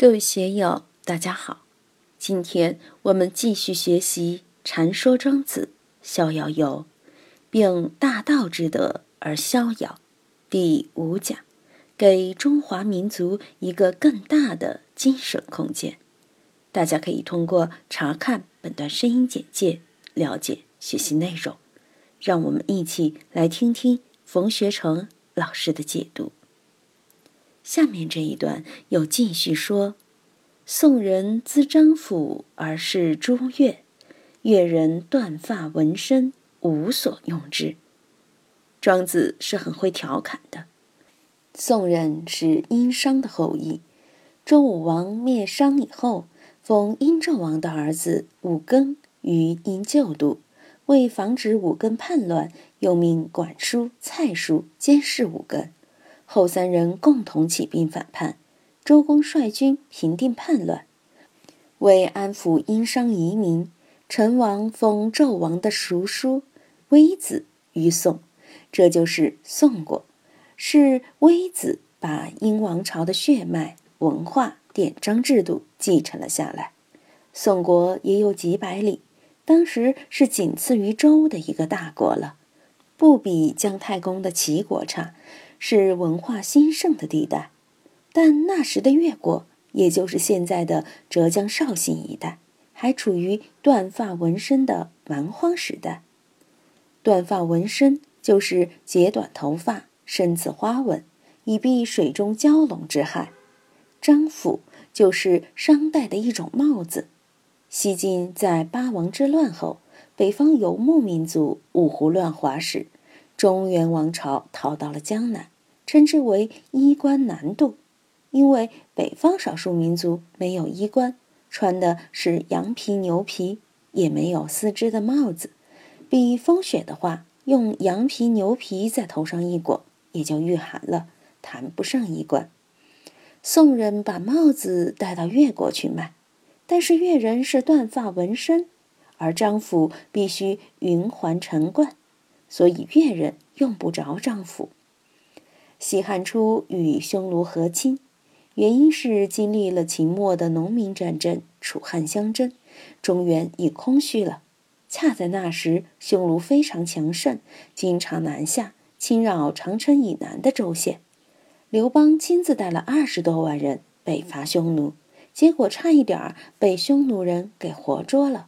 各位学友，大家好！今天我们继续学习《禅说庄子》，逍遥游，并大道之德而逍遥。第五讲，给中华民族一个更大的精神空间。大家可以通过查看本段声音简介了解学习内容。让我们一起来听听冯学成老师的解读。下面这一段又继续说：“宋人资张府而视朱越，越人断发纹身，无所用之。”庄子是很会调侃的。宋人是殷商的后裔，周武王灭商以后，封殷纣王的儿子武庚于殷旧都，为防止武庚叛乱，又命管叔、蔡叔监视武庚。后三人共同起兵反叛，周公率军平定叛乱。为安抚殷商遗民，成王封纣王的叔叔微子于宋，这就是宋国。是微子把殷王朝的血脉、文化、典章制度继承了下来。宋国也有几百里，当时是仅次于周的一个大国了，不比姜太公的齐国差。是文化兴盛的地带，但那时的越国，也就是现在的浙江绍兴一带，还处于断发纹身的蛮荒时代。断发纹身就是截短头发，身刺花纹，以避水中蛟龙之害。张府就是商代的一种帽子。西晋在八王之乱后，北方游牧民族五胡乱华时。中原王朝逃到了江南，称之为衣冠南渡，因为北方少数民族没有衣冠，穿的是羊皮、牛皮，也没有丝织的帽子。避风雪的话，用羊皮、牛皮在头上一裹，也就御寒了，谈不上衣冠。宋人把帽子带到越国去卖，但是越人是断发纹身，而张府必须云环陈冠。所以越人用不着丈夫。西汉初与匈奴和亲，原因是经历了秦末的农民战争、楚汉相争，中原已空虚了。恰在那时，匈奴非常强盛，经常南下侵扰长城以南的州县。刘邦亲自带了二十多万人北伐匈奴，结果差一点儿被匈奴人给活捉了，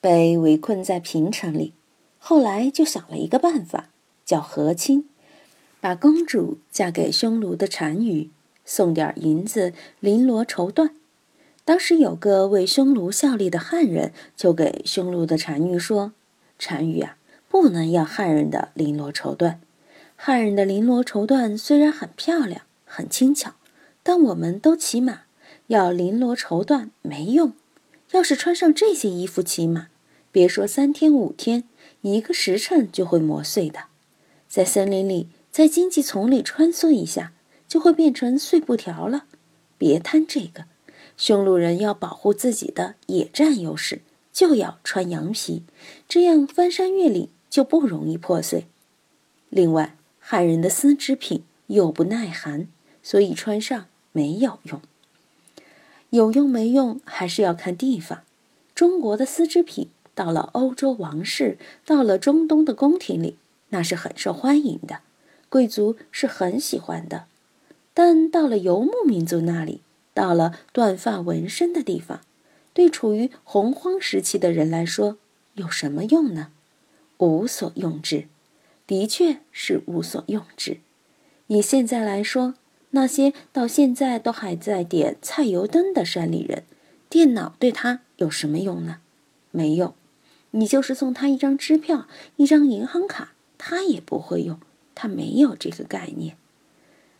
被围困在平城里。后来就想了一个办法，叫和亲，把公主嫁给匈奴的单于，送点银子绫罗绸缎。当时有个为匈奴效力的汉人，就给匈奴的单于说：“单于啊，不能要汉人的绫罗绸缎。汉人的绫罗绸缎虽然很漂亮、很轻巧，但我们都骑马，要绫罗绸缎没用。要是穿上这些衣服骑马，别说三天五天。”一个时辰就会磨碎的，在森林里，在荆棘丛里穿梭一下，就会变成碎布条了。别贪这个，匈奴人要保护自己的野战优势，就要穿羊皮，这样翻山越岭就不容易破碎。另外，汉人的丝织品又不耐寒，所以穿上没有用。有用没用还是要看地方。中国的丝织品。到了欧洲王室，到了中东的宫廷里，那是很受欢迎的，贵族是很喜欢的。但到了游牧民族那里，到了断发纹身的地方，对处于洪荒时期的人来说，有什么用呢？无所用之，的确是无所用之。以现在来说，那些到现在都还在点菜油灯的山里人，电脑对他有什么用呢？没用。你就是送他一张支票、一张银行卡，他也不会用，他没有这个概念。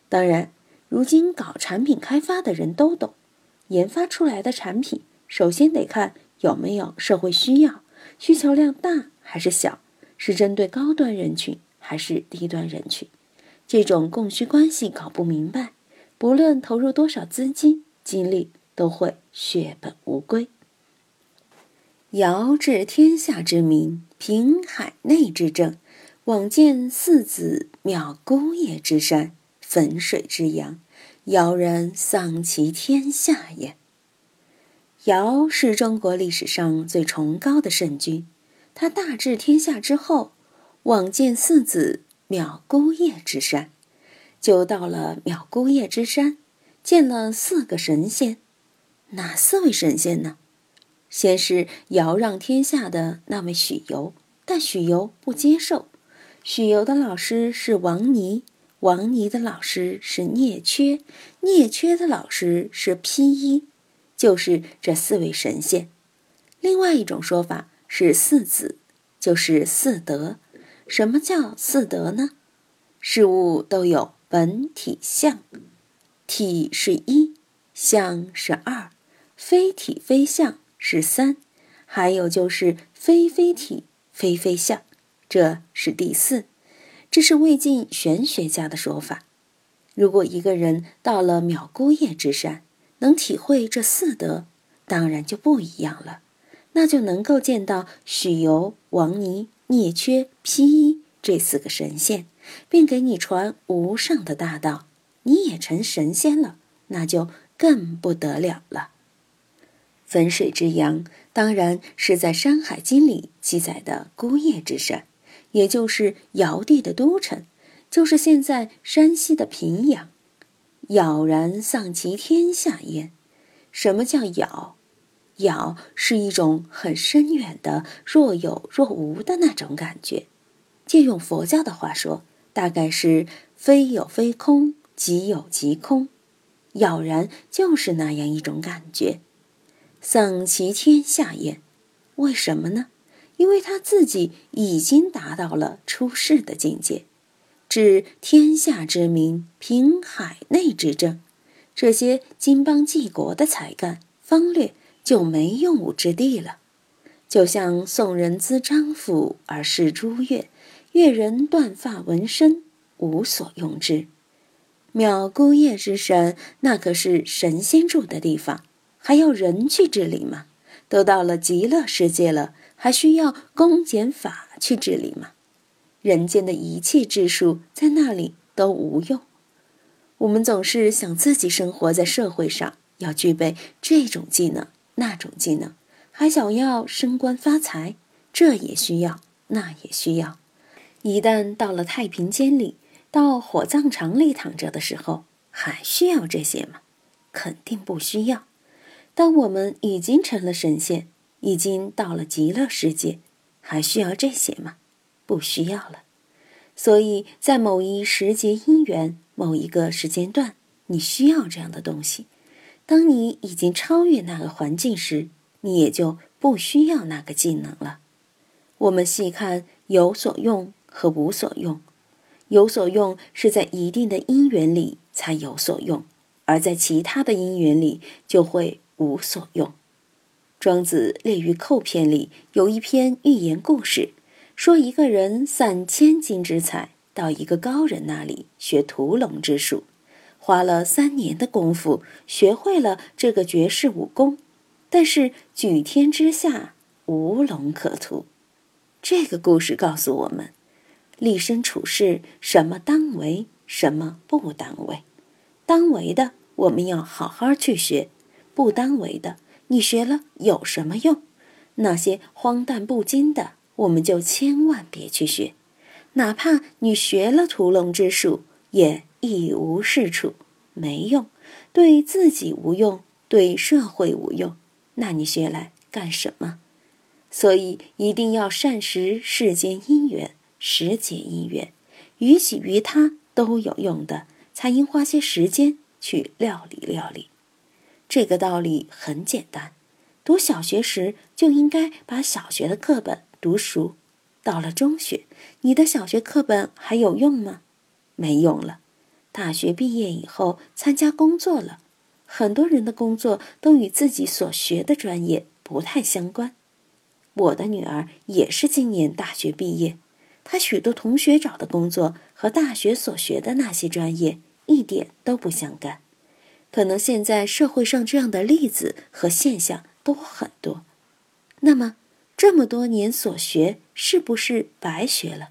当然，如今搞产品开发的人都懂，研发出来的产品首先得看有没有社会需要，需求量大还是小，是针对高端人群还是低端人群，这种供需关系搞不明白，不论投入多少资金精力，都会血本无归。尧治天下之民，平海内之政，往见四子，渺孤野之山，汾水之阳，尧然丧其天下也。尧是中国历史上最崇高的圣君，他大治天下之后，往见四子藐姑射之山，就到了藐姑射之山，见了四个神仙。哪四位神仙呢？先是尧让天下的那位许由，但许由不接受。许由的老师是王尼，王尼的老师是聂缺，聂缺的老师是披衣，就是这四位神仙。另外一种说法是四子，就是四德。什么叫四德呢？事物都有本体相，体是一，相是二，非体非相。是三，还有就是非非体，非非相，这是第四。这是魏晋玄学家的说法。如果一个人到了藐姑叶之山，能体会这四德，当然就不一样了。那就能够见到许由、王尼、聂缺、披衣这四个神仙，并给你传无上的大道，你也成神仙了，那就更不得了了。汾水之阳，当然是在《山海经》里记载的姑射之山，也就是尧帝的都城，就是现在山西的平阳。杳然丧其天下焉。什么叫杳？杳是一种很深远的若有若无的那种感觉。借用佛教的话说，大概是非有非空，即有即空。杳然就是那样一种感觉。丧其天下焉，为什么呢？因为他自己已经达到了出世的境界，治天下之民，平海内之政，这些经邦济国的才干方略就没用武之地了。就像宋人资张府而视朱越，越人断发纹身，无所用之。藐姑射之山，那可是神仙住的地方。还要人去治理吗？都到了极乐世界了，还需要公检法去治理吗？人间的一切治术在那里都无用。我们总是想自己生活在社会上，要具备这种技能、那种技能，还想要升官发财，这也需要，那也需要。一旦到了太平间里，到火葬场里躺着的时候，还需要这些吗？肯定不需要。当我们已经成了神仙，已经到了极乐世界，还需要这些吗？不需要了。所以在某一时节因缘、某一个时间段，你需要这样的东西。当你已经超越那个环境时，你也就不需要那个技能了。我们细看有所用和无所用。有所用是在一定的因缘里才有所用，而在其他的因缘里就会。无所用。庄子《列于寇篇》里有一篇寓言故事，说一个人散千金之财到一个高人那里学屠龙之术，花了三年的功夫学会了这个绝世武功，但是举天之下无龙可屠。这个故事告诉我们，立身处世，什么当为，什么不当为。当为的，我们要好好去学。不当为的，你学了有什么用？那些荒诞不经的，我们就千万别去学。哪怕你学了屠龙之术，也一无是处，没用，对自己无用，对社会无用。那你学来干什么？所以一定要善识世间因缘，时节因缘，于己于他都有用的，才应花些时间去料理料理。这个道理很简单，读小学时就应该把小学的课本读熟。到了中学，你的小学课本还有用吗？没用了。大学毕业以后参加工作了，很多人的工作都与自己所学的专业不太相关。我的女儿也是今年大学毕业，她许多同学找的工作和大学所学的那些专业一点都不相干。可能现在社会上这样的例子和现象都很多，那么这么多年所学是不是白学了？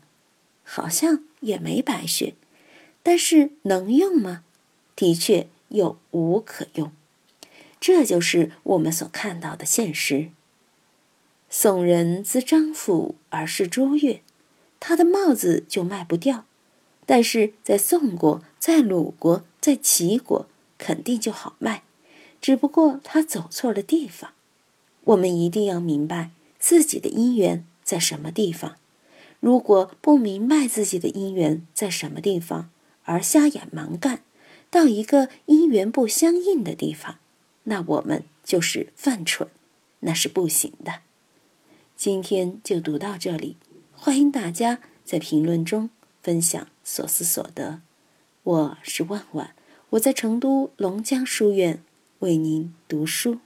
好像也没白学，但是能用吗？的确又无可用。这就是我们所看到的现实。宋人自张府而是朱越，他的帽子就卖不掉；但是在宋国、在鲁国、在齐国，肯定就好卖。只不过他走错了地方。我们一定要明白自己的因缘在什么地方。如果不明白自己的因缘在什么地方，而瞎眼盲干，到一个因缘不相应的地方，那我们就是犯蠢，那是不行的。今天就读到这里，欢迎大家在评论中分享所思所得。我是万万，我在成都龙江书院为您读书。